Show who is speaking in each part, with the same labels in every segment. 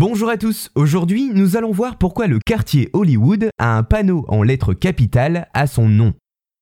Speaker 1: Bonjour à tous, aujourd'hui nous allons voir pourquoi le quartier Hollywood a un panneau en lettres capitales à son nom.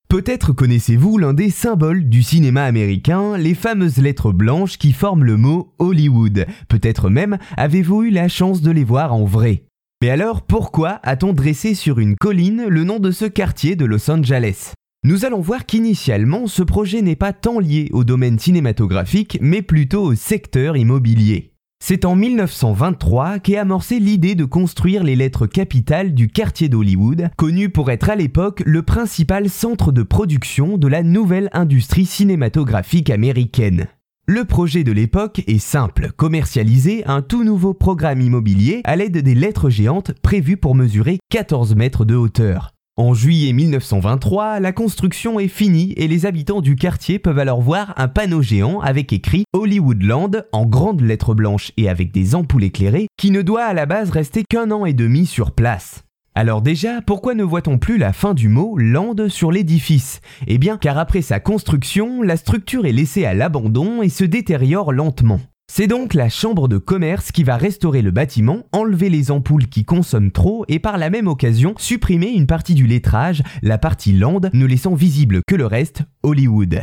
Speaker 1: Peut-être connaissez-vous l'un des symboles du cinéma américain, les fameuses lettres blanches qui forment le mot Hollywood. Peut-être même avez-vous eu la chance de les voir en vrai. Mais alors pourquoi a-t-on dressé sur une colline le nom de ce quartier de Los Angeles? Nous allons voir qu'initialement ce projet n'est pas tant lié au domaine cinématographique mais plutôt au secteur immobilier. C'est en 1923 qu'est amorcée l'idée de construire les lettres capitales du quartier d'Hollywood, connu pour être à l'époque le principal centre de production de la nouvelle industrie cinématographique américaine. Le projet de l'époque est simple, commercialiser un tout nouveau programme immobilier à l'aide des lettres géantes prévues pour mesurer 14 mètres de hauteur. En juillet 1923, la construction est finie et les habitants du quartier peuvent alors voir un panneau géant avec écrit Hollywoodland en grandes lettres blanches et avec des ampoules éclairées qui ne doit à la base rester qu'un an et demi sur place. Alors déjà, pourquoi ne voit-on plus la fin du mot land sur l'édifice? Eh bien car après sa construction, la structure est laissée à l'abandon et se détériore lentement. C'est donc la chambre de commerce qui va restaurer le bâtiment, enlever les ampoules qui consomment trop et par la même occasion supprimer une partie du lettrage, la partie land ne laissant visible que le reste, Hollywood.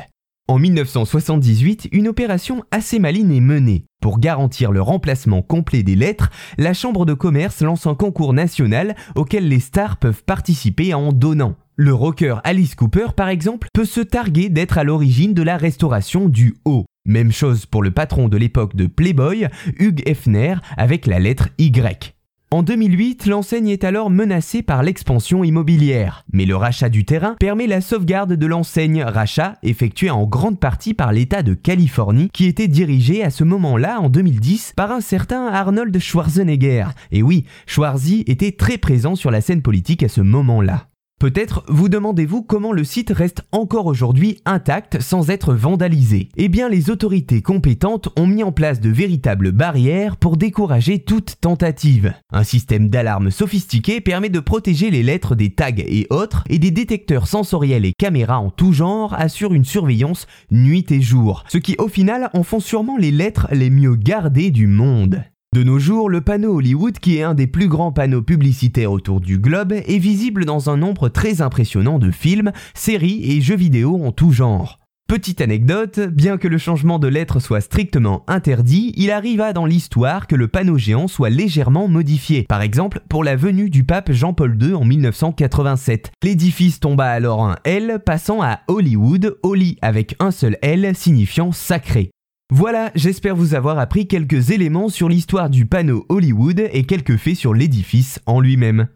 Speaker 1: En 1978, une opération assez maligne est menée. Pour garantir le remplacement complet des lettres, la Chambre de commerce lance un concours national auquel les stars peuvent participer en donnant. Le rocker Alice Cooper, par exemple, peut se targuer d'être à l'origine de la restauration du O. Même chose pour le patron de l'époque de Playboy, Hugh Hefner, avec la lettre Y. En 2008, l'enseigne est alors menacée par l'expansion immobilière, mais le rachat du terrain permet la sauvegarde de l'enseigne, rachat effectué en grande partie par l'État de Californie qui était dirigé à ce moment-là, en 2010, par un certain Arnold Schwarzenegger. Et oui, Schwarzy était très présent sur la scène politique à ce moment-là. Peut-être vous demandez-vous comment le site reste encore aujourd'hui intact sans être vandalisé. Eh bien les autorités compétentes ont mis en place de véritables barrières pour décourager toute tentative. Un système d'alarme sophistiqué permet de protéger les lettres des tags et autres et des détecteurs sensoriels et caméras en tout genre assurent une surveillance nuit et jour, ce qui au final en font sûrement les lettres les mieux gardées du monde. De nos jours, le panneau Hollywood, qui est un des plus grands panneaux publicitaires autour du globe, est visible dans un nombre très impressionnant de films, séries et jeux vidéo en tout genre. Petite anecdote, bien que le changement de lettres soit strictement interdit, il arriva dans l'histoire que le panneau géant soit légèrement modifié. Par exemple, pour la venue du pape Jean-Paul II en 1987. L'édifice tomba alors un L passant à Hollywood, Holly avec un seul L signifiant sacré. Voilà, j'espère vous avoir appris quelques éléments sur l'histoire du panneau Hollywood et quelques faits sur l'édifice en lui-même.